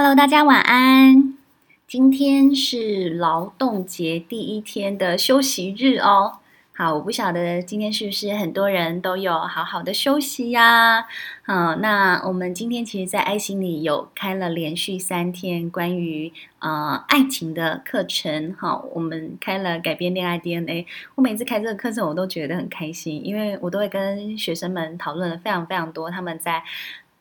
Hello，大家晚安。今天是劳动节第一天的休息日哦。好，我不晓得今天是不是很多人都有好好的休息呀？好，那我们今天其实，在爱心里有开了连续三天关于呃爱情的课程。好，我们开了改变恋爱 DNA。我每次开这个课程，我都觉得很开心，因为我都会跟学生们讨论了非常非常多他们在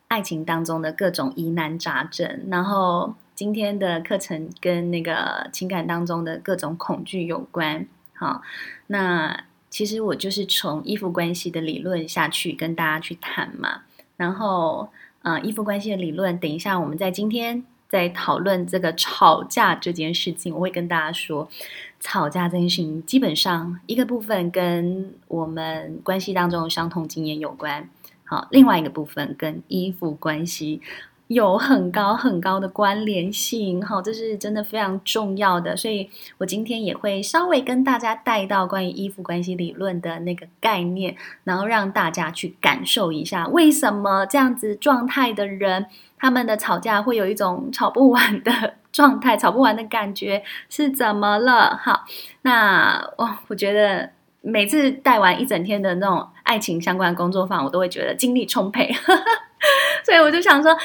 爱情当中的各种疑难杂症。然后今天的课程跟那个情感当中的各种恐惧有关。好，那其实我就是从依附关系的理论下去跟大家去谈嘛。然后，呃，依附关系的理论，等一下我们在今天在讨论这个吵架这件事情，我会跟大家说，吵架这件事情基本上一个部分跟我们关系当中的伤痛经验有关，好，另外一个部分跟依附关系。有很高很高的关联性，哈，这是真的非常重要的。所以我今天也会稍微跟大家带到关于依附关系理论的那个概念，然后让大家去感受一下，为什么这样子状态的人，他们的吵架会有一种吵不完的状态，吵不完的感觉是怎么了？好，那我我觉得每次带完一整天的那种爱情相关工作坊，我都会觉得精力充沛，所以我就想说。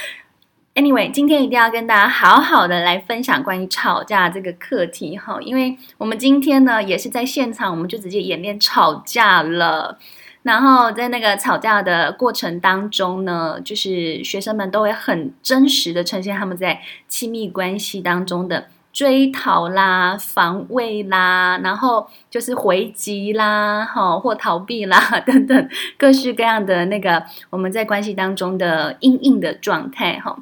Anyway，今天一定要跟大家好好的来分享关于吵架这个课题哈，因为我们今天呢也是在现场，我们就直接演练吵架了。然后在那个吵架的过程当中呢，就是学生们都会很真实的呈现他们在亲密关系当中的追讨啦、防卫啦，然后就是回击啦、哈或逃避啦 等等各式各样的那个我们在关系当中的因应的状态哈。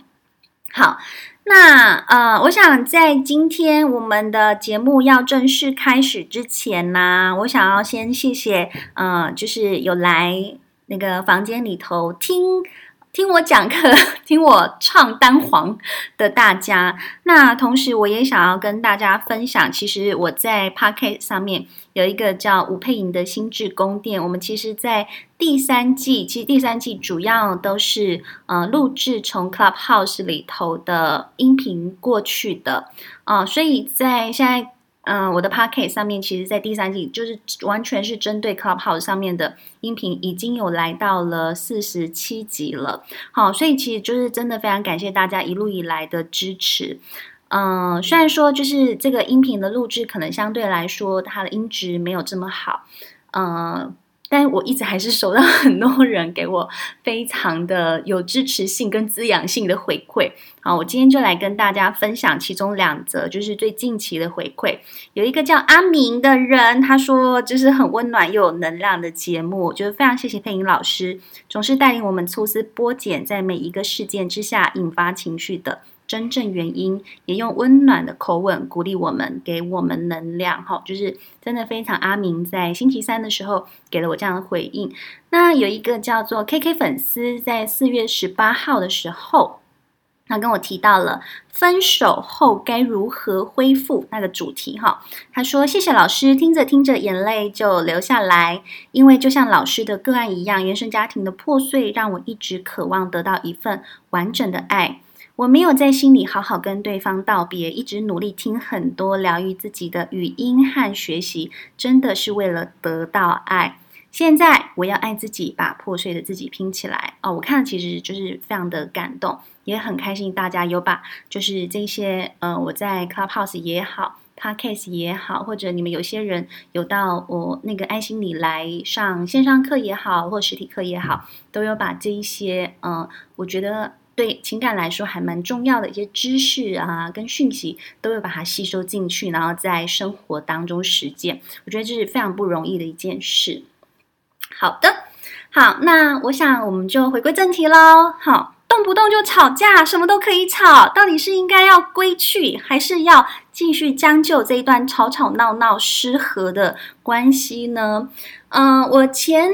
好，那呃，我想在今天我们的节目要正式开始之前呢，我想要先谢谢呃，就是有来那个房间里头听。听我讲课，听我唱单簧的大家，那同时我也想要跟大家分享，其实我在 Podcast 上面有一个叫吴佩莹的心智宫殿。我们其实，在第三季，其实第三季主要都是呃录制从 Clubhouse 里头的音频过去的啊、所以在现在。嗯，我的 pocket 上面，其实，在第三季就是完全是针对 Clubhouse 上面的音频，已经有来到了四十七集了。好，所以其实就是真的非常感谢大家一路以来的支持。嗯，虽然说就是这个音频的录制可能相对来说它的音质没有这么好，嗯。但我一直还是收到很多人给我非常的有支持性跟滋养性的回馈。好，我今天就来跟大家分享其中两则，就是最近期的回馈。有一个叫阿明的人，他说就是很温暖又有能量的节目，就是非常谢谢姵莹老师，总是带领我们抽丝剥茧，在每一个事件之下引发情绪的。真正原因，也用温暖的口吻鼓励我们，给我们能量。哈，就是真的非常阿明在星期三的时候给了我这样的回应。那有一个叫做 KK 粉丝，在四月十八号的时候，他跟我提到了分手后该如何恢复那个主题。哈，他说：“谢谢老师，听着听着眼泪就流下来，因为就像老师的个案一样，原生家庭的破碎让我一直渴望得到一份完整的爱。”我没有在心里好好跟对方道别，一直努力听很多疗愈自己的语音和学习，真的是为了得到爱。现在我要爱自己，把破碎的自己拼起来。哦，我看其实就是非常的感动，也很开心大家有把就是这些，呃，我在 Clubhouse 也好，Podcast 也好，或者你们有些人有到我那个爱心里来上线上课也好，或实体课也好，都有把这一些，嗯、呃，我觉得。对情感来说还蛮重要的一些知识啊，跟讯息都会把它吸收进去，然后在生活当中实践。我觉得这是非常不容易的一件事。好的，好，那我想我们就回归正题喽。好，动不动就吵架，什么都可以吵，到底是应该要归去，还是要继续将就这一段吵吵闹闹失和的关系呢？嗯、呃，我前。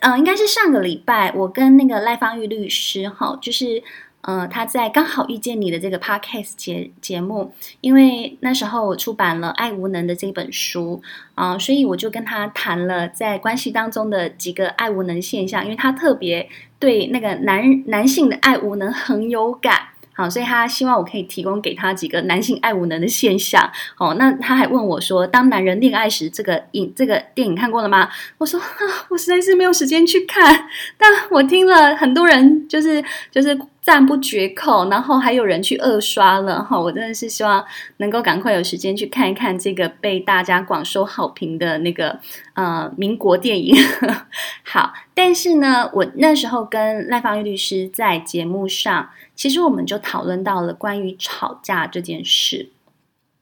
嗯、呃，应该是上个礼拜，我跟那个赖芳玉律师哈，就是呃，他在刚好遇见你的这个 podcast 节节目，因为那时候我出版了《爱无能》的这本书啊、所以我就跟他谈了在关系当中的几个爱无能现象，因为他特别对那个男男性的爱无能很有感。好，所以他希望我可以提供给他几个男性爱无能的现象。哦，那他还问我说：“当男人恋爱时，这个影这个电影看过了吗？”我说：“啊，我实在是没有时间去看。”但我听了很多人就是就是赞不绝口，然后还有人去二刷了。哈，我真的是希望能够赶快有时间去看一看这个被大家广受好评的那个呃民国电影。好，但是呢，我那时候跟赖芳玉律师在节目上。其实我们就讨论到了关于吵架这件事，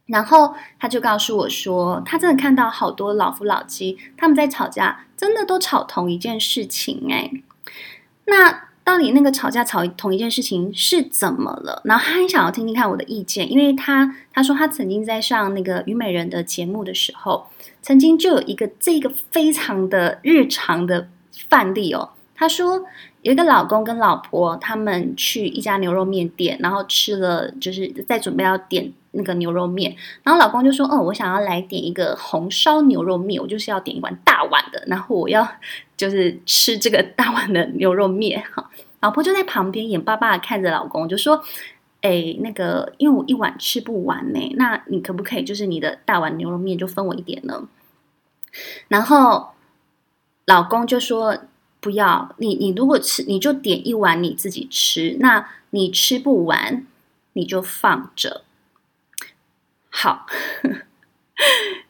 然后他就告诉我说，他真的看到好多老夫老妻他们在吵架，真的都吵同一件事情哎。那到底那个吵架吵同一件事情是怎么了？然后他很想要听听看我的意见，因为他他说他曾经在上那个虞美人的节目的时候，曾经就有一个这个非常的日常的范例哦。他说。有一个老公跟老婆，他们去一家牛肉面店，然后吃了，就是在准备要点那个牛肉面，然后老公就说：“哦，我想要来点一个红烧牛肉面，我就是要点一碗大碗的，然后我要就是吃这个大碗的牛肉面。”哈，老婆就在旁边眼巴巴的看着老公，就说：“哎，那个，因为我一碗吃不完呢，那你可不可以就是你的大碗牛肉面就分我一点呢？”然后老公就说。不要你，你如果吃，你就点一碗你自己吃。那你吃不完，你就放着。好，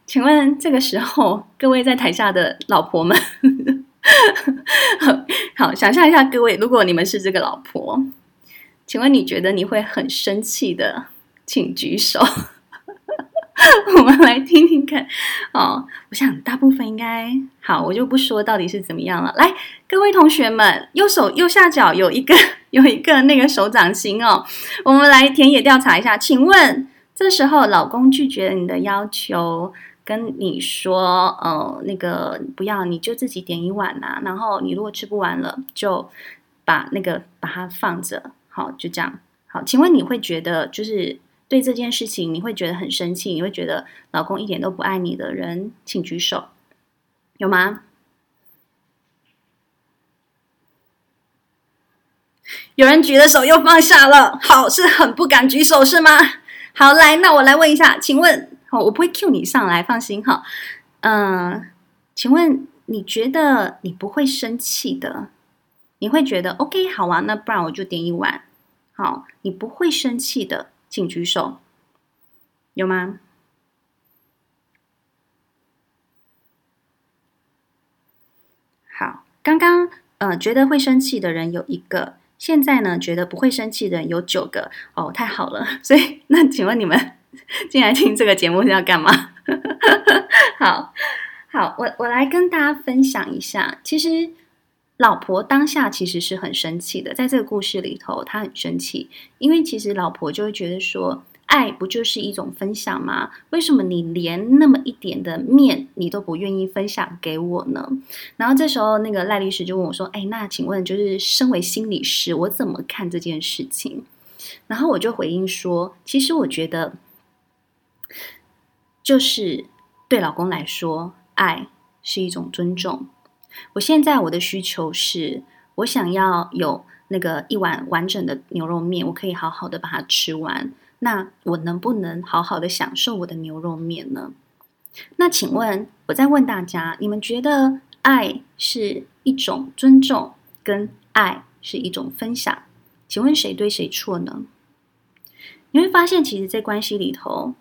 请问这个时候，各位在台下的老婆们，好，想象一下，各位，如果你们是这个老婆，请问你觉得你会很生气的，请举手。我们来听听看哦，我想大部分应该好，我就不说到底是怎么样了。来，各位同学们，右手右下角有一个 有一个那个手掌心哦，我们来田野调查一下。请问这时候老公拒绝了你的要求，跟你说，呃，那个不要，你就自己点一碗呐。然后你如果吃不完了，就把那个把它放着。好，就这样。好，请问你会觉得就是？对这件事情，你会觉得很生气，你会觉得老公一点都不爱你的人，请举手，有吗？有人举了手又放下了，好，是很不敢举手是吗？好，来，那我来问一下，请问，好，我不会 cue 你上来，放心哈。嗯、呃，请问你觉得你不会生气的？你会觉得 OK 好啊？那不然我就点一碗，好，你不会生气的。请举手，有吗？好，刚刚呃觉得会生气的人有一个，现在呢觉得不会生气的人有九个哦，太好了。所以那请问你们 进来听这个节目是要干嘛？好好，我我来跟大家分享一下，其实。老婆当下其实是很生气的，在这个故事里头，她很生气，因为其实老婆就会觉得说，爱不就是一种分享吗？为什么你连那么一点的面你都不愿意分享给我呢？然后这时候，那个赖律师就问我说：“哎，那请问，就是身为心理师，我怎么看这件事情？”然后我就回应说：“其实我觉得，就是对老公来说，爱是一种尊重。”我现在我的需求是，我想要有那个一碗完整的牛肉面，我可以好好的把它吃完。那我能不能好好的享受我的牛肉面呢？那请问，我再问大家，你们觉得爱是一种尊重，跟爱是一种分享？请问谁对谁错呢？你会发现，其实，在关系里头，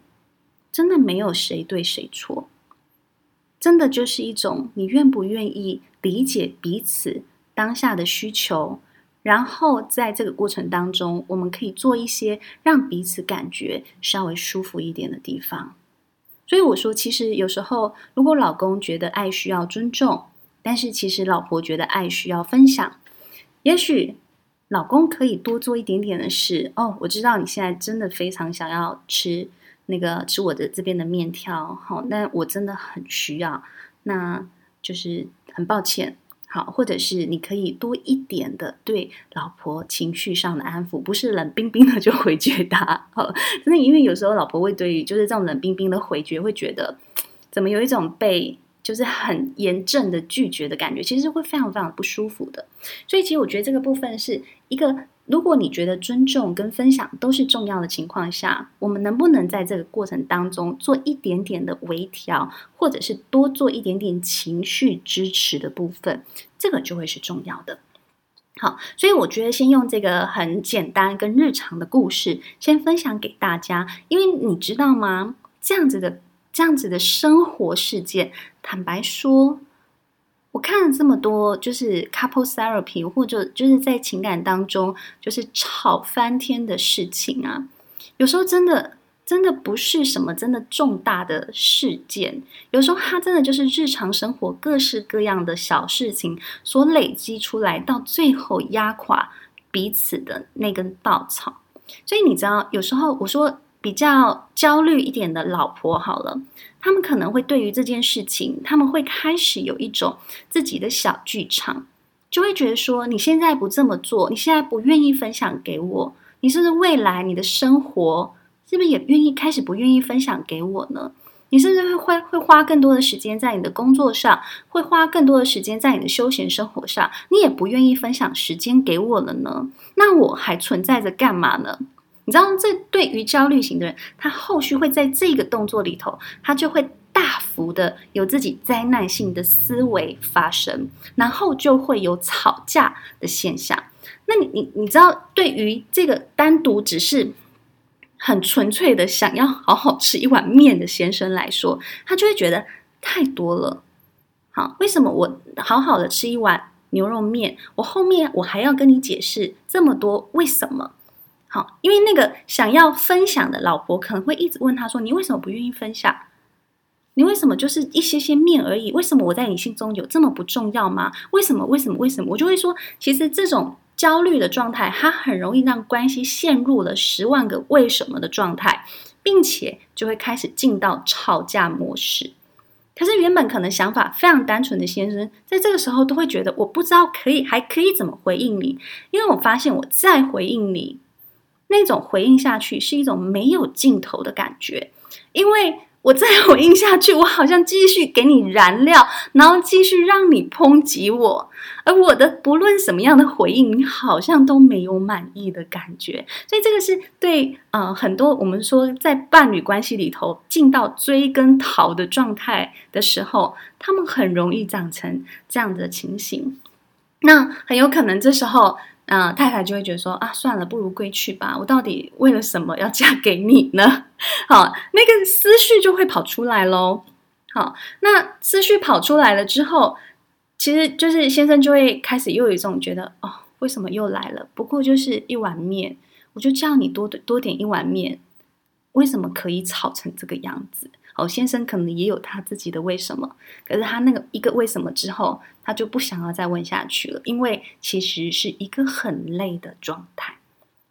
真的没有谁对谁错。真的就是一种你愿不愿意理解彼此当下的需求，然后在这个过程当中，我们可以做一些让彼此感觉稍微舒服一点的地方。所以我说，其实有时候，如果老公觉得爱需要尊重，但是其实老婆觉得爱需要分享，也许老公可以多做一点点的事。哦，我知道你现在真的非常想要吃。那个吃我的这边的面条，好，那我真的很需要，那就是很抱歉，好，或者是你可以多一点的对老婆情绪上的安抚，不是冷冰冰的就回绝他，好，真的，因为有时候老婆会对于就是这种冷冰冰的回绝，会觉得怎么有一种被就是很严正的拒绝的感觉，其实会非常非常不舒服的，所以其实我觉得这个部分是一个如果你觉得尊重跟分享都是重要的情况下，我们能不能在这个过程当中做一点点的微调，或者是多做一点点情绪支持的部分，这个就会是重要的。好，所以我觉得先用这个很简单跟日常的故事先分享给大家，因为你知道吗？这样子的这样子的生活事件，坦白说。我看了这么多，就是 couple therapy，或者就是在情感当中就是吵翻天的事情啊。有时候真的真的不是什么真的重大的事件，有时候它真的就是日常生活各式各样的小事情所累积出来，到最后压垮彼此的那根稻草。所以你知道，有时候我说比较焦虑一点的老婆，好了。他们可能会对于这件事情，他们会开始有一种自己的小剧场，就会觉得说：你现在不这么做，你现在不愿意分享给我，你是不是未来你的生活是不是也愿意开始不愿意分享给我呢？你是不是会会花更多的时间在你的工作上，会花更多的时间在你的休闲生活上，你也不愿意分享时间给我了呢？那我还存在着干嘛呢？你知道，这对于焦虑型的人，他后续会在这个动作里头，他就会大幅的有自己灾难性的思维发生，然后就会有吵架的现象。那你你你知道，对于这个单独只是很纯粹的想要好好吃一碗面的先生来说，他就会觉得太多了。好，为什么我好好的吃一碗牛肉面，我后面我还要跟你解释这么多为什么？好，因为那个想要分享的老婆可能会一直问他说：“你为什么不愿意分享？你为什么就是一些些面而已？为什么我在你心中有这么不重要吗？为什么？为什么？为什么？”我就会说，其实这种焦虑的状态，它很容易让关系陷入了十万个为什么的状态，并且就会开始进到吵架模式。可是原本可能想法非常单纯的先生，在这个时候都会觉得，我不知道可以还可以怎么回应你，因为我发现我再回应你。那种回应下去是一种没有尽头的感觉，因为我再回应下去，我好像继续给你燃料，然后继续让你抨击我，而我的不论什么样的回应，你好像都没有满意的感觉。所以这个是对呃很多我们说在伴侣关系里头进到追跟逃的状态的时候，他们很容易长成这样的情形。那很有可能这时候。啊、太太就会觉得说啊，算了，不如归去吧。我到底为了什么要嫁给你呢？好，那个思绪就会跑出来喽。好，那思绪跑出来了之后，其实就是先生就会开始又有一种觉得哦，为什么又来了？不过就是一碗面，我就叫你多多点一碗面，为什么可以吵成这个样子？哦，先生可能也有他自己的为什么，可是他那个一个为什么之后，他就不想要再问下去了，因为其实是一个很累的状态。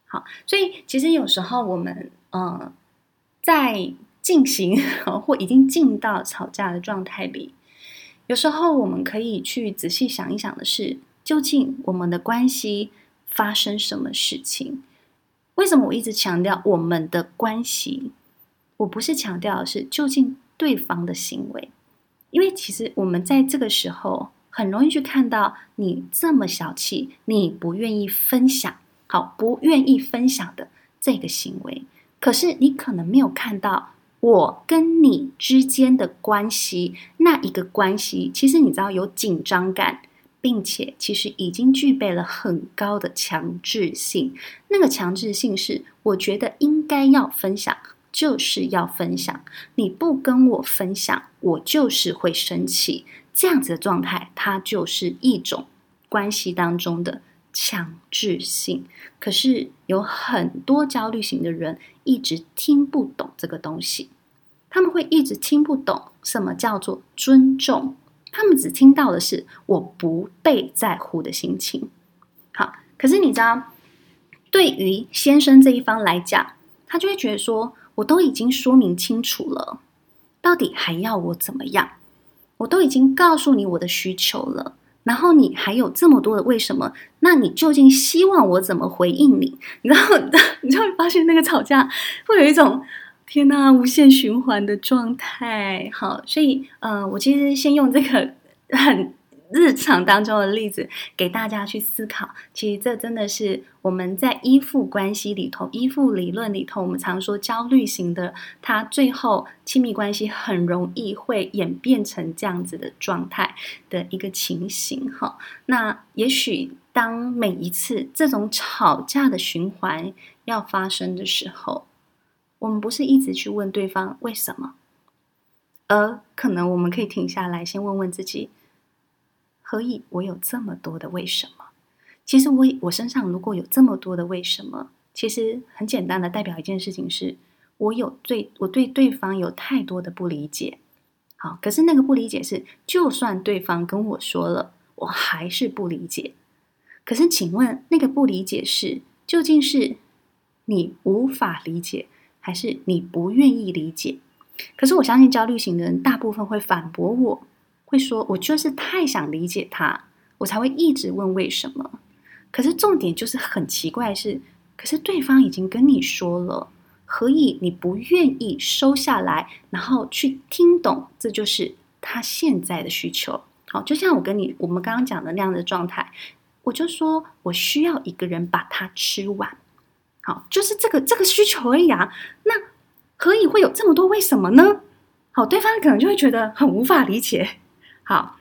好，所以其实有时候我们嗯，在进行或已经进到吵架的状态里，有时候我们可以去仔细想一想的是，究竟我们的关系发生什么事情？为什么我一直强调我们的关系？我不是强调的是究竟对方的行为，因为其实我们在这个时候很容易去看到你这么小气，你不愿意分享，好，不愿意分享的这个行为，可是你可能没有看到我跟你之间的关系，那一个关系，其实你知道有紧张感，并且其实已经具备了很高的强制性，那个强制性是我觉得应该要分享。就是要分享，你不跟我分享，我就是会生气。这样子的状态，它就是一种关系当中的强制性。可是有很多焦虑型的人一直听不懂这个东西，他们会一直听不懂什么叫做尊重，他们只听到的是我不被在乎的心情。好，可是你知道，对于先生这一方来讲，他就会觉得说。我都已经说明清楚了，到底还要我怎么样？我都已经告诉你我的需求了，然后你还有这么多的为什么？那你究竟希望我怎么回应你？然后 你就会发现那个吵架会有一种天哪，无限循环的状态。好，所以呃，我其实先用这个很日常当中的例子给大家去思考。其实这真的是我们在依附关系里头、依附理论里头，我们常说焦虑型的，他最后亲密关系很容易会演变成这样子的状态的一个情形。哈，那也许当每一次这种吵架的循环要发生的时候，我们不是一直去问对方为什么，而可能我们可以停下来，先问问自己。何以我有这么多的为什么？其实我我身上如果有这么多的为什么，其实很简单的代表一件事情是，我有对我对对方有太多的不理解。好，可是那个不理解是，就算对方跟我说了，我还是不理解。可是请问，那个不理解是究竟是你无法理解，还是你不愿意理解？可是我相信焦虑型的人大部分会反驳我。会说，我就是太想理解他，我才会一直问为什么。可是重点就是很奇怪是，可是对方已经跟你说了，何以你不愿意收下来，然后去听懂？这就是他现在的需求。好，就像我跟你我们刚刚讲的那样的状态，我就说我需要一个人把它吃完。好，就是这个这个需求而已啊。那何以会有这么多为什么呢？好，对方可能就会觉得很无法理解。好，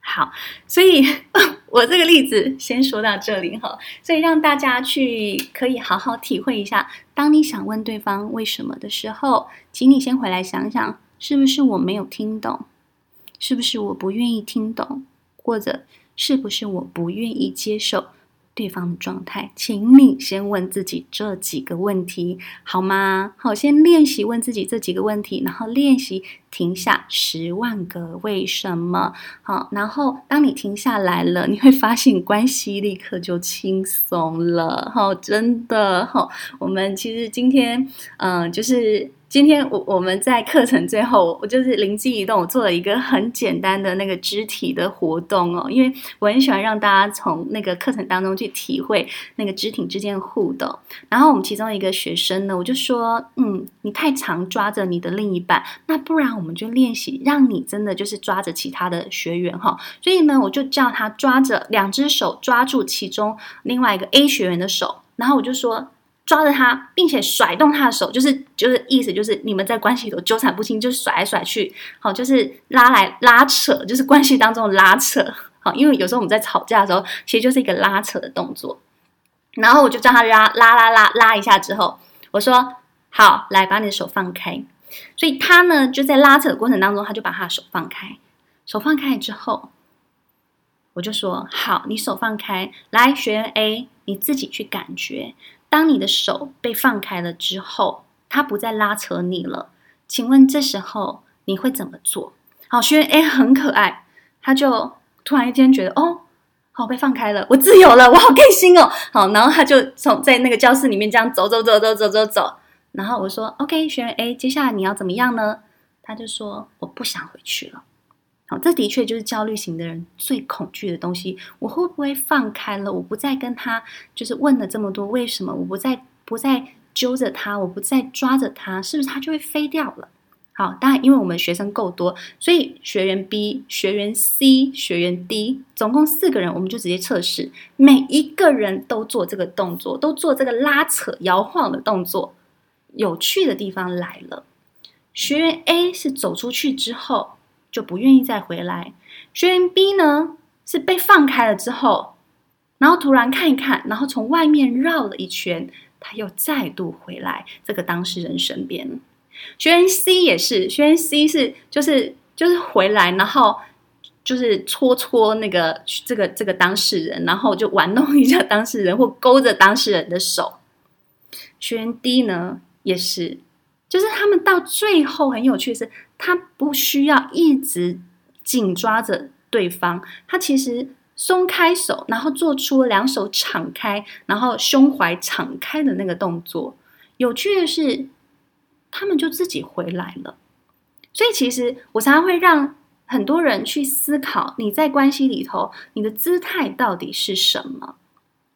好，所以 我这个例子先说到这里哈，所以让大家去可以好好体会一下，当你想问对方为什么的时候，请你先回来想想，是不是我没有听懂？是不是我不愿意听懂？或者是不是我不愿意接受？对方的状态，请你先问自己这几个问题，好吗？好，先练习问自己这几个问题，然后练习停下十万个为什么。好，然后当你停下来了，你会发现关系立刻就轻松了。好，真的。好，我们其实今天，嗯、呃，就是。今天我我们在课程最后，我就是灵机一动，我做了一个很简单的那个肢体的活动哦，因为我很喜欢让大家从那个课程当中去体会那个肢体之间的互动。然后我们其中一个学生呢，我就说，嗯，你太常抓着你的另一半，那不然我们就练习，让你真的就是抓着其他的学员哈。所以呢，我就叫他抓着两只手抓住其中另外一个 A 学员的手，然后我就说。抓着他，并且甩动他的手，就是就是意思就是你们在关系里头纠缠不清，就甩来甩去，好，就是拉来拉扯，就是关系当中的拉扯，好，因为有时候我们在吵架的时候，其实就是一个拉扯的动作。然后我就叫他拉拉拉拉拉一下之后，我说好，来把你的手放开。所以他呢就在拉扯的过程当中，他就把他的手放开，手放开之后，我就说好，你手放开，来，学员 A，你自己去感觉。当你的手被放开了之后，他不再拉扯你了。请问这时候你会怎么做？好，学员 A 很可爱，他就突然间觉得哦，好，被放开了，我自由了，我好开心哦。好，然后他就从在那个教室里面这样走走走走走走走。然后我说 OK，学员 A，接下来你要怎么样呢？他就说我不想回去了。好，这的确就是焦虑型的人最恐惧的东西。我会不会放开了？我不再跟他就是问了这么多为什么？我不再不再揪着他，我不再抓着他，是不是他就会飞掉了？好，当然，因为我们学生够多，所以学员 B、学员 C、学员 D，总共四个人，我们就直接测试，每一个人都做这个动作，都做这个拉扯、摇晃的动作。有趣的地方来了，学员 A 是走出去之后。就不愿意再回来。学员 B 呢，是被放开了之后，然后突然看一看，然后从外面绕了一圈，他又再度回来这个当事人身边。学员 C 也是，学员 C 是就是就是回来，然后就是搓搓那个这个这个当事人，然后就玩弄一下当事人，或勾着当事人的手。学员 D 呢，也是。就是他们到最后很有趣的是，他不需要一直紧抓着对方，他其实松开手，然后做出两手敞开，然后胸怀敞开的那个动作。有趣的是，他们就自己回来了。所以其实我常常会让很多人去思考：你在关系里头，你的姿态到底是什么？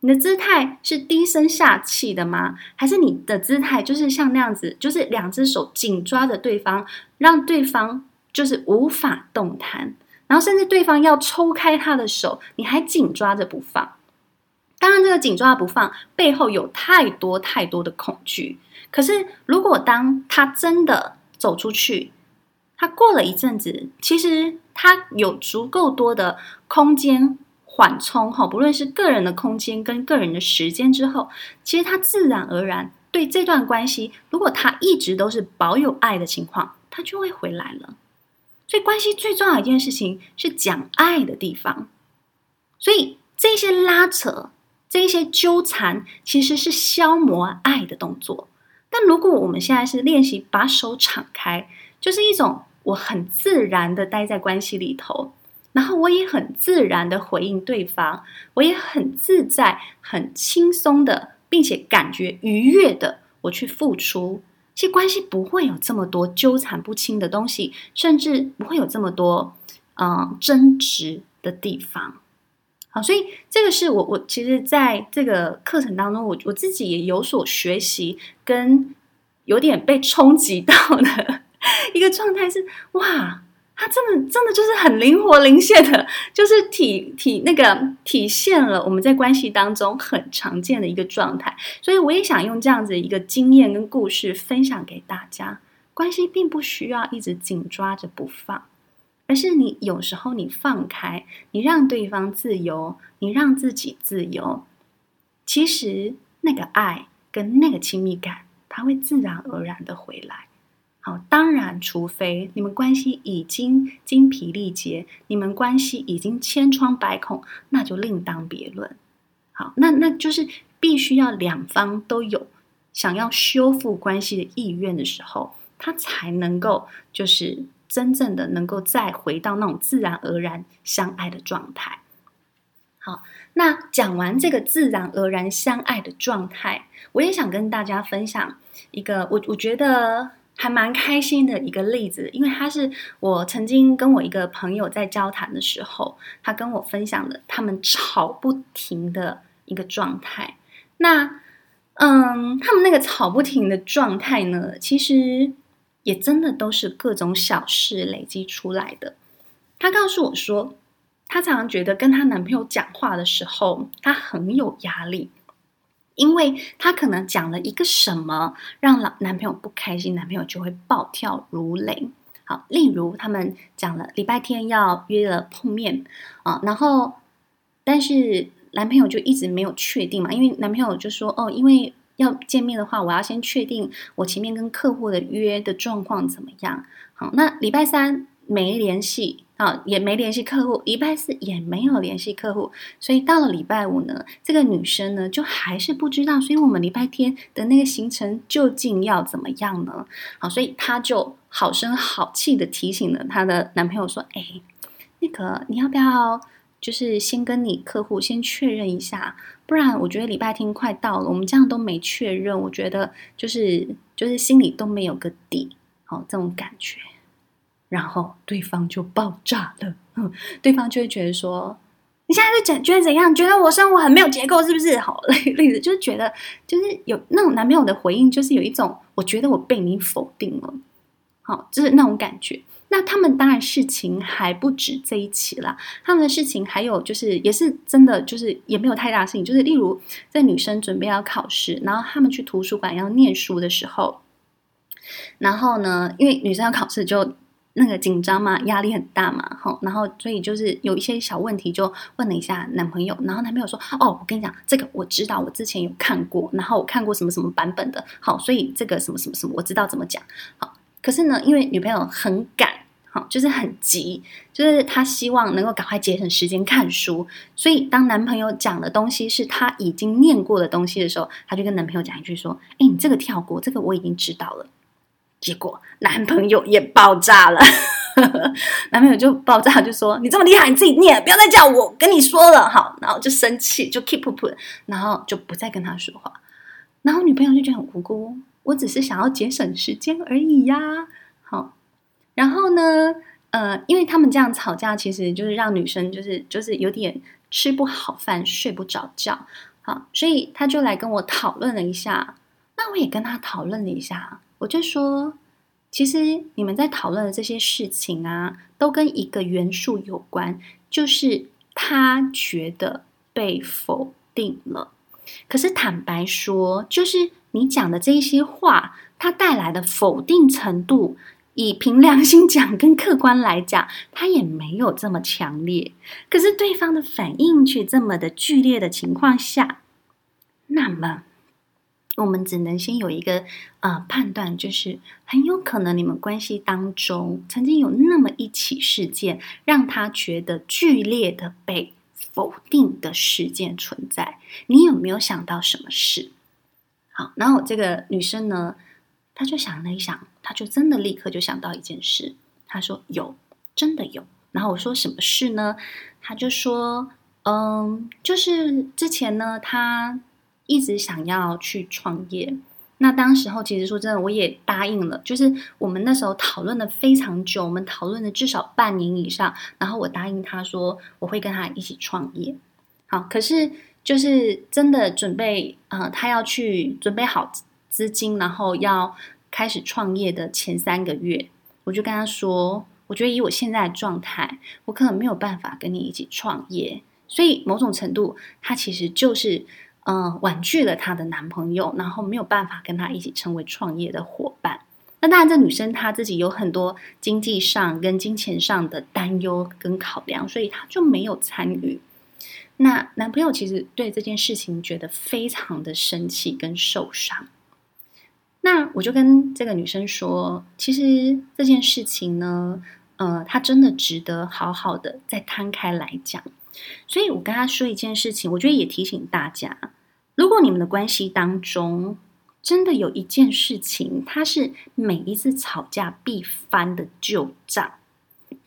你的姿态是低声下气的吗？还是你的姿态就是像那样子，就是两只手紧抓着对方，让对方就是无法动弹？然后甚至对方要抽开他的手，你还紧抓着不放。当然，这个紧抓不放背后有太多太多的恐惧。可是，如果当他真的走出去，他过了一阵子，其实他有足够多的空间缓冲，哈，不论是个人的空间跟个人的时间之后，其实他自然而然对这段关系，如果他一直都是保有爱的情况，他就会回来了。所以，关系最重要一件事情是讲爱的地方。所以，这些拉扯、这些纠缠，其实是消磨爱的动作。但如果我们现在是练习把手敞开，就是一种。我很自然的待在关系里头，然后我也很自然的回应对方，我也很自在、很轻松的，并且感觉愉悦的，我去付出。其实关系不会有这么多纠缠不清的东西，甚至不会有这么多嗯争执的地方。好，所以这个是我我其实在这个课程当中，我我自己也有所学习，跟有点被冲击到的。一个状态是哇，他真的真的就是很灵活灵现的，就是体体那个体现了我们在关系当中很常见的一个状态。所以我也想用这样子一个经验跟故事分享给大家。关系并不需要一直紧抓着不放，而是你有时候你放开，你让对方自由，你让自己自由，其实那个爱跟那个亲密感，它会自然而然的回来。好，当然，除非你们关系已经精疲力竭，你们关系已经千疮百孔，那就另当别论。好，那那就是必须要两方都有想要修复关系的意愿的时候，他才能够就是真正的能够再回到那种自然而然相爱的状态。好，那讲完这个自然而然相爱的状态，我也想跟大家分享一个我我觉得。还蛮开心的一个例子，因为他是我曾经跟我一个朋友在交谈的时候，他跟我分享的他们吵不停的一个状态。那，嗯，他们那个吵不停的状态呢，其实也真的都是各种小事累积出来的。他告诉我说，他常常觉得跟他男朋友讲话的时候，他很有压力。因为他可能讲了一个什么，让老男朋友不开心，男朋友就会暴跳如雷。好，例如他们讲了礼拜天要约了碰面啊，然后但是男朋友就一直没有确定嘛，因为男朋友就说哦，因为要见面的话，我要先确定我前面跟客户的约的状况怎么样。好，那礼拜三没联系。啊，也没联系客户，礼拜四也没有联系客户，所以到了礼拜五呢，这个女生呢就还是不知道，所以我们礼拜天的那个行程究竟要怎么样呢？好，所以她就好声好气的提醒了她的男朋友说：“哎，那个你要不要就是先跟你客户先确认一下，不然我觉得礼拜天快到了，我们这样都没确认，我觉得就是就是心里都没有个底，好，这种感觉。”然后对方就爆炸了，嗯，对方就会觉得说：“你现在是觉得怎样？觉得我生活很没有结构，是不是？”好，例子就是觉得，就是有那种男朋友的回应，就是有一种我觉得我被你否定了，好，就是那种感觉。那他们当然事情还不止这一起啦，他们的事情还有就是也是真的，就是也没有太大事情，就是例如在女生准备要考试，然后他们去图书馆要念书的时候，然后呢，因为女生要考试就。那个紧张嘛，压力很大嘛，吼，然后所以就是有一些小问题，就问了一下男朋友，然后男朋友说：“哦，我跟你讲，这个我知道，我之前有看过，然后我看过什么什么版本的，好，所以这个什么什么什么，我知道怎么讲，好。可是呢，因为女朋友很赶，好，就是很急，就是她希望能够赶快节省时间看书，所以当男朋友讲的东西是她已经念过的东西的时候，她就跟男朋友讲一句说：“哎，你这个跳过，这个我已经知道了。”结果男朋友也爆炸了，男朋友就爆炸，就说：“你这么厉害，你自己念，不要再叫我跟你说了。”好，然后就生气，就 keep put，然后就不再跟他说话。然后女朋友就觉得很无辜，我只是想要节省时间而已呀。好，然后呢，呃，因为他们这样吵架，其实就是让女生就是就是有点吃不好饭，睡不着觉。好，所以他就来跟我讨论了一下。那我也跟他讨论了一下。我就说，其实你们在讨论的这些事情啊，都跟一个元素有关，就是他觉得被否定了。可是坦白说，就是你讲的这些话，它带来的否定程度。以凭良心讲，跟客观来讲，它也没有这么强烈。可是对方的反应却这么的剧烈的情况下，那么我们只能先有一个呃判断，就是很有可能你们关系当中曾经有那么一起事件，让他觉得剧烈的被否定的事件存在。你有没有想到什么事？好，然后这个女生呢，她就想了一想。她就真的立刻就想到一件事，她说有，真的有。然后我说什么事呢？她就说，嗯，就是之前呢，她一直想要去创业。那当时候其实说真的，我也答应了。就是我们那时候讨论了非常久，我们讨论了至少半年以上。然后我答应他说，我会跟他一起创业。好，可是就是真的准备，呃，他要去准备好资金，然后要。开始创业的前三个月，我就跟他说：“我觉得以我现在的状态，我可能没有办法跟你一起创业。”所以某种程度，他其实就是嗯、婉拒了他的男朋友，然后没有办法跟他一起成为创业的伙伴。那当然，这女生她自己有很多经济上跟金钱上的担忧跟考量，所以她就没有参与。那男朋友其实对这件事情觉得非常的生气跟受伤。那我就跟这个女生说，其实这件事情呢，呃，她真的值得好好的再摊开来讲。所以我跟她说一件事情，我觉得也提醒大家，如果你们的关系当中真的有一件事情，它是每一次吵架必翻的旧账，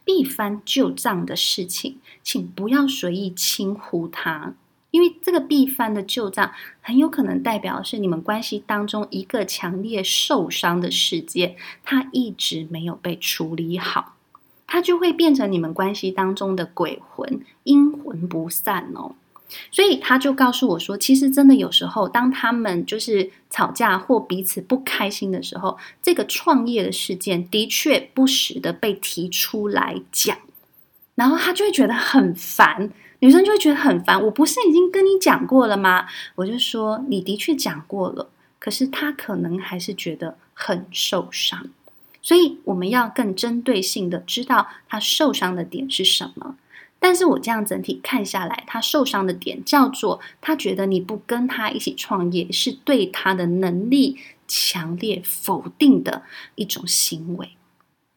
必翻旧账的事情，请不要随意轻忽它。因为这个必翻的旧账，很有可能代表是你们关系当中一个强烈受伤的事件，它一直没有被处理好，它就会变成你们关系当中的鬼魂，阴魂不散哦。所以他就告诉我说，其实真的有时候，当他们就是吵架或彼此不开心的时候，这个创业的事件的确不时的被提出来讲，然后他就会觉得很烦。女生就会觉得很烦，我不是已经跟你讲过了吗？我就说你的确讲过了，可是他可能还是觉得很受伤，所以我们要更针对性的知道他受伤的点是什么。但是我这样整体看下来，他受伤的点叫做他觉得你不跟他一起创业是对他的能力强烈否定的一种行为。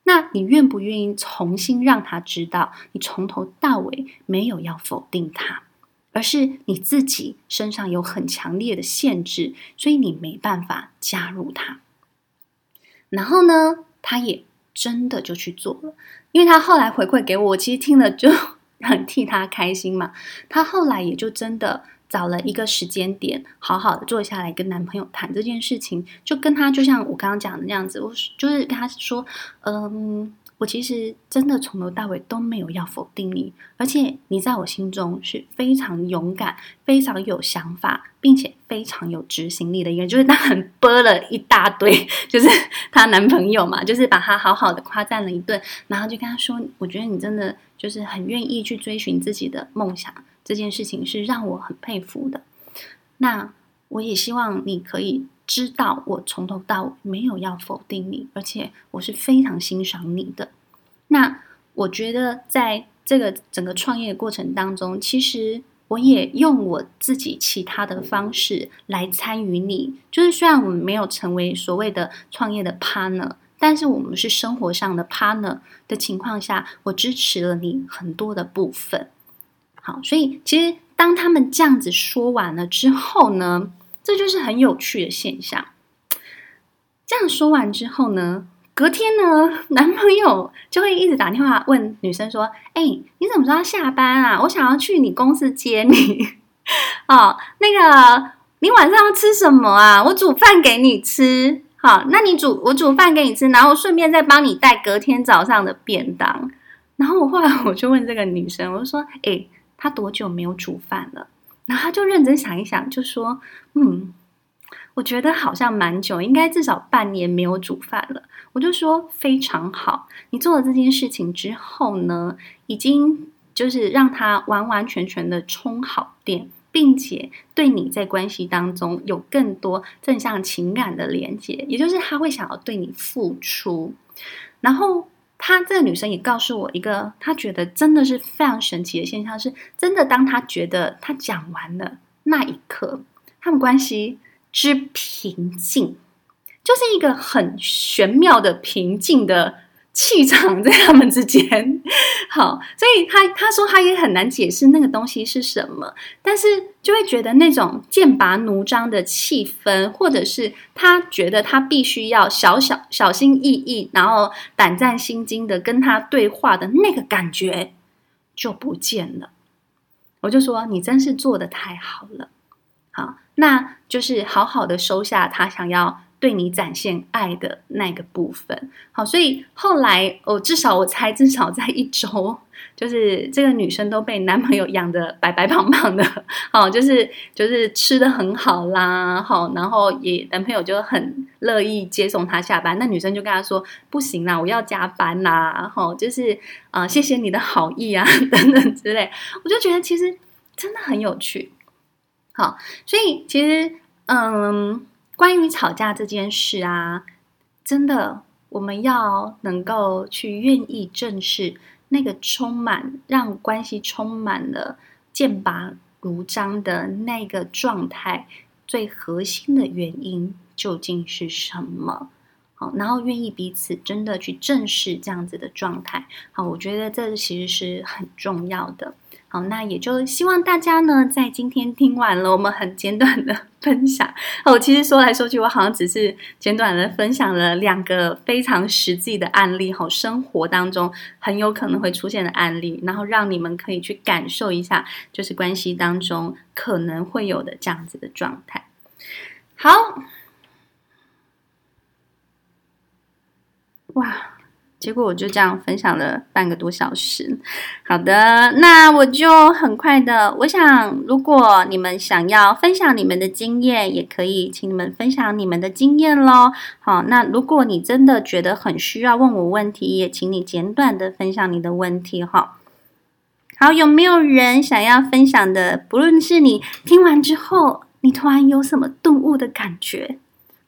那你愿不愿意重新让他知道，你从头到尾没有要否定他，而是你自己身上有很强烈的限制，所以你没办法加入他。然后呢，他也真的就去做了，因为他后来回馈给我，其实听了就很 替他开心嘛。他后来也就真的。找了一个时间点，好好的坐下来跟男朋友谈这件事情，就跟他就像我刚刚讲的那样子，我就是跟他说，嗯，我其实真的从头到尾都没有要否定你，而且你在我心中是非常勇敢、非常有想法，并且非常有执行力的一个人。就是他很播了一大堆，就是她男朋友嘛，就是把他好好的夸赞了一顿，然后就跟他说，我觉得你真的就是很愿意去追寻自己的梦想。这件事情是让我很佩服的，那我也希望你可以知道，我从头到尾没有要否定你，而且我是非常欣赏你的。那我觉得在这个整个创业过程当中，其实我也用我自己其他的方式来参与你。就是虽然我们没有成为所谓的创业的 partner，但是我们是生活上的 partner 的情况下，我支持了你很多的部分。好，所以其实当他们这样子说完了之后呢，这就是很有趣的现象。这样说完之后呢，隔天呢，男朋友就会一直打电话问女生说：“哎，你怎么知道下班啊？我想要去你公司接你。哦，那个你晚上要吃什么啊？我煮饭给你吃。好，那你煮我煮饭给你吃，然后顺便再帮你带隔天早上的便当。然后我后来我就问这个女生，我就说：哎。”他多久没有煮饭了？然后他就认真想一想，就说：“嗯，我觉得好像蛮久，应该至少半年没有煮饭了。我就说非常好，你做了这件事情之后呢，已经就是让他完完全全的充好电，并且对你在关系当中有更多正向情感的连接，也就是他会想要对你付出。然后她这个女生也告诉我一个，她觉得真的是非常神奇的现象，是真的，当她觉得她讲完了那一刻，他们关系之平静。就是一个很玄妙的平静的气场在他们之间，好，所以他他说他也很难解释那个东西是什么，但是就会觉得那种剑拔弩张的气氛，或者是他觉得他必须要小小小心翼翼，然后胆战心惊的跟他对话的那个感觉就不见了。我就说你真是做的太好了，好，那就是好好的收下他想要。对你展现爱的那个部分，好，所以后来我、至少我猜，至少在一周，就是这个女生都被男朋友养得白白胖胖的，好，就是就是吃得很好啦，好，然后也男朋友就很乐意接送她下班，那女生就跟他说不行啦，我要加班啦，好，就是啊、呃，谢谢你的好意啊，等等之类，我就觉得其实真的很有趣，好，所以其实嗯。关于吵架这件事啊，真的，我们要能够去愿意正视那个充满让关系充满了剑拔弩张的那个状态，最核心的原因究竟是什么？好，然后愿意彼此真的去正视这样子的状态。好，我觉得这其实是很重要的。好，那也就希望大家呢，在今天听完了我们很简短的分享。我其实说来说去，我好像只是简短的分享了两个非常实际的案例，好，生活当中很有可能会出现的案例，然后让你们可以去感受一下，就是关系当中可能会有的这样子的状态。好，哇。结果我就这样分享了半个多小时。好的，那我就很快的。我想，如果你们想要分享你们的经验，也可以请你们分享你们的经验咯。好，那如果你真的觉得很需要问我问题，也请你简短的分享你的问题哈。好，有没有人想要分享的？不论是你听完之后，你突然有什么顿悟的感觉？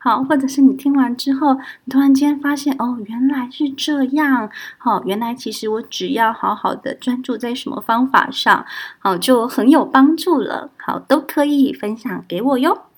好，或者是你听完之后，你突然间发现，哦，原来是这样。好，原来其实我只要好好的专注在什么方法上，好，就很有帮助了。好，都可以分享给我哟。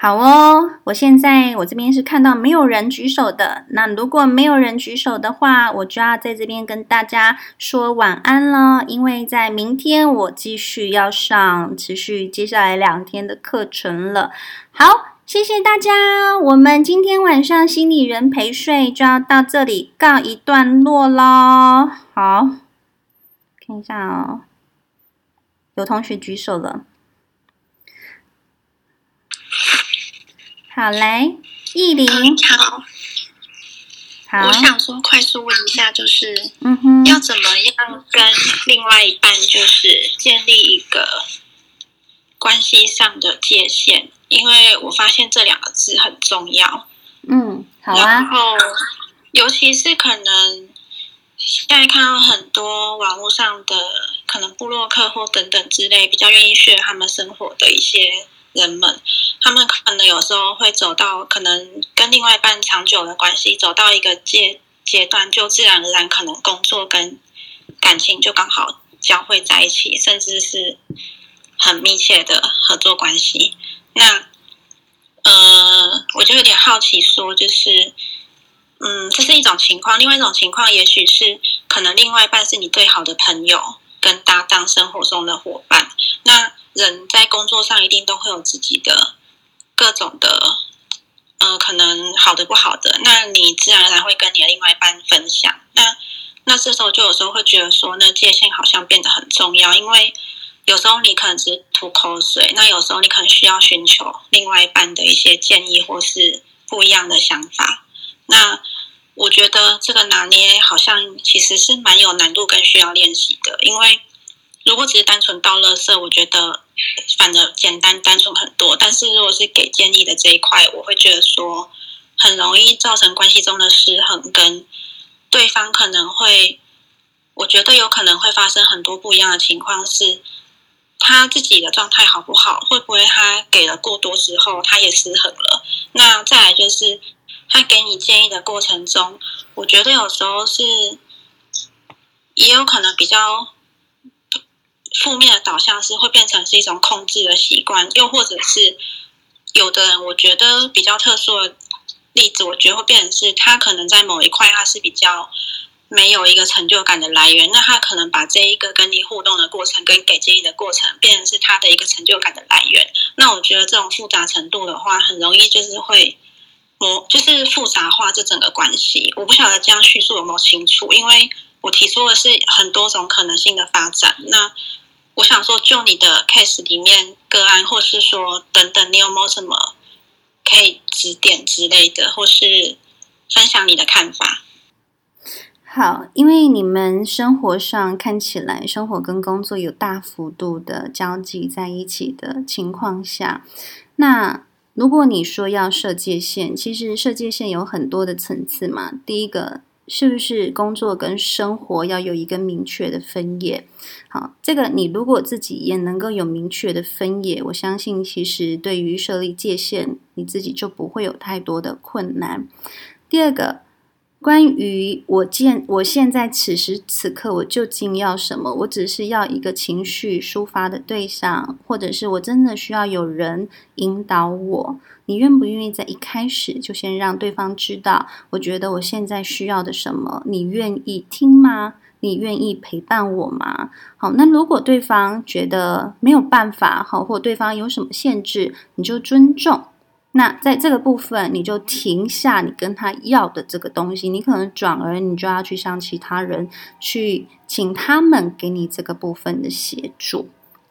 好哦，我现在我这边是看到没有人举手的。那如果没有人举手的话，我就要在这边跟大家说晚安了。因为在明天我继续要上持续接下来两天的课程了。好，谢谢大家，我们今天晚上心理人陪睡就要到这里告一段落喽。好，看一下哦，有同学举手了。好，来，意林，好，好，我想说，快速问一下，就是，嗯哼，要怎么样跟另外一半，就是建立一个关系上的界限？因为我发现这两个字很重要。嗯，好啊。然后，尤其是可能现在看到很多网络上的可能部落客或等等之类，比较愿意 share 他们生活的一些。人们，他们可能有时候会走到可能跟另外一半长久的关系，走到一个阶阶段，就自然而然可能工作跟感情就刚好交汇在一起，甚至是很密切的合作关系。那，呃，我就有点好奇，说就是，嗯，这是一种情况，另外一种情况，也许是可能另外一半是你最好的朋友跟搭档，生活中的伙伴。那人在工作上一定都会有自己的各种的，呃，可能好的不好的，那你自然而然会跟你的另外一半分享。那那这时候就有时候会觉得说，那界限好像变得很重要，因为有时候你可能只是吐口水，那有时候你可能需要寻求另外一半的一些建议或是不一样的想法。那我觉得这个拿捏好像其实是蛮有难度跟需要练习的，因为如果只是单纯倒垃圾，我觉得反而简单单纯很多。但是如果是给建议的这一块，我会觉得说很容易造成关系中的失衡，跟对方可能会，我觉得有可能会发生很多不一样的情况，是他自己的状态好不好，会不会他给了过多之后，他也失衡了。那再来就是。他给你建议的过程中，我觉得有时候是，也有可能比较负面的导向是会变成是一种控制的习惯，又或者是有的人，我觉得比较特殊的例子，我觉得会变成是他可能在某一块他是比较没有一个成就感的来源，那他可能把这一个跟你互动的过程跟给建议的过程变成是他的一个成就感的来源，那我觉得这种复杂程度的话，很容易就是会。我就是复杂化这整个关系，我不晓得这样叙述有没有清楚，因为我提出的是很多种可能性的发展。那我想说，就你的 case 里面个案，或是说等等，你有没有什么可以指点之类的，或是分享你的看法？好，因为你们生活上看起来生活跟工作有大幅度的交集在一起的情况下，那。如果你说要设界限，其实设界限有很多的层次嘛。第一个，是不是工作跟生活要有一个明确的分野？好，这个你如果自己也能够有明确的分野，我相信其实对于设立界限，你自己就不会有太多的困难。第二个。关于我见我现在此时此刻我究竟要什么？我只是要一个情绪抒发的对象，或者是我真的需要有人引导我？你愿不愿意在一开始就先让对方知道？我觉得我现在需要的什么？你愿意听吗？你愿意陪伴我吗？好，那如果对方觉得没有办法，好，或对方有什么限制，你就尊重。那在这个部分，你就停下你跟他要的这个东西，你可能转而你就要去向其他人去请他们给你这个部分的协助。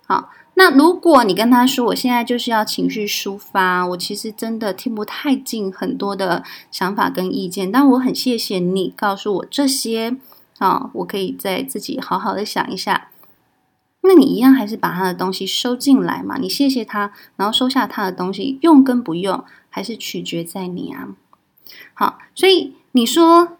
好，那如果你跟他说，我现在就是要情绪抒发，我其实真的听不太进很多的想法跟意见，但我很谢谢你告诉我这些，啊，我可以再自己好好的想一下。那你一样还是把他的东西收进来嘛？你谢谢他，然后收下他的东西，用跟不用还是取决在你啊。好，所以你说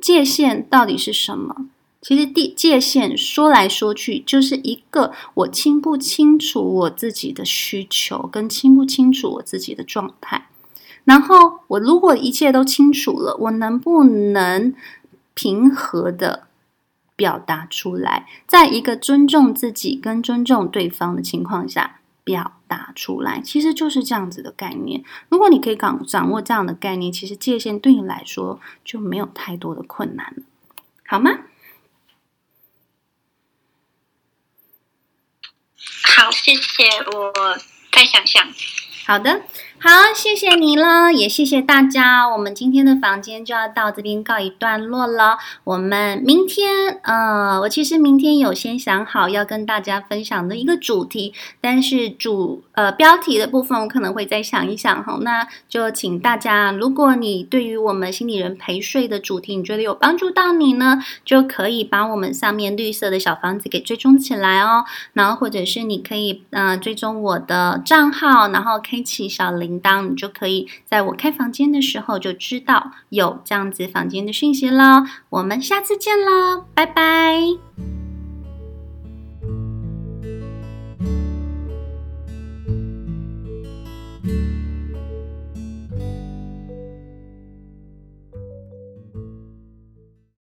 界限到底是什么？其实第界限说来说去就是一个我清不清楚我自己的需求，跟清不清楚我自己的状态。然后我如果一切都清楚了，我能不能平和的？表达出来，在一个尊重自己跟尊重对方的情况下表达出来，其实就是这样子的概念。如果你可以掌掌握这样的概念，其实界限对你来说就没有太多的困难了，好吗？好，谢谢，我再想想。好的。好，谢谢你了，也谢谢大家。我们今天的房间就要到这边告一段落了。我们明天，呃，我其实明天有先想好要跟大家分享的一个主题，但是主呃标题的部分我可能会再想一想哈。那就请大家，如果你对于我们心理人陪睡的主题，你觉得有帮助到你呢，就可以把我们上面绿色的小房子给追踪起来哦。然后或者是你可以呃追踪我的账号，然后开启小铃。铃铛，你就可以在我开房间的时候就知道有这样子房间的讯息了。我们下次见了，拜拜。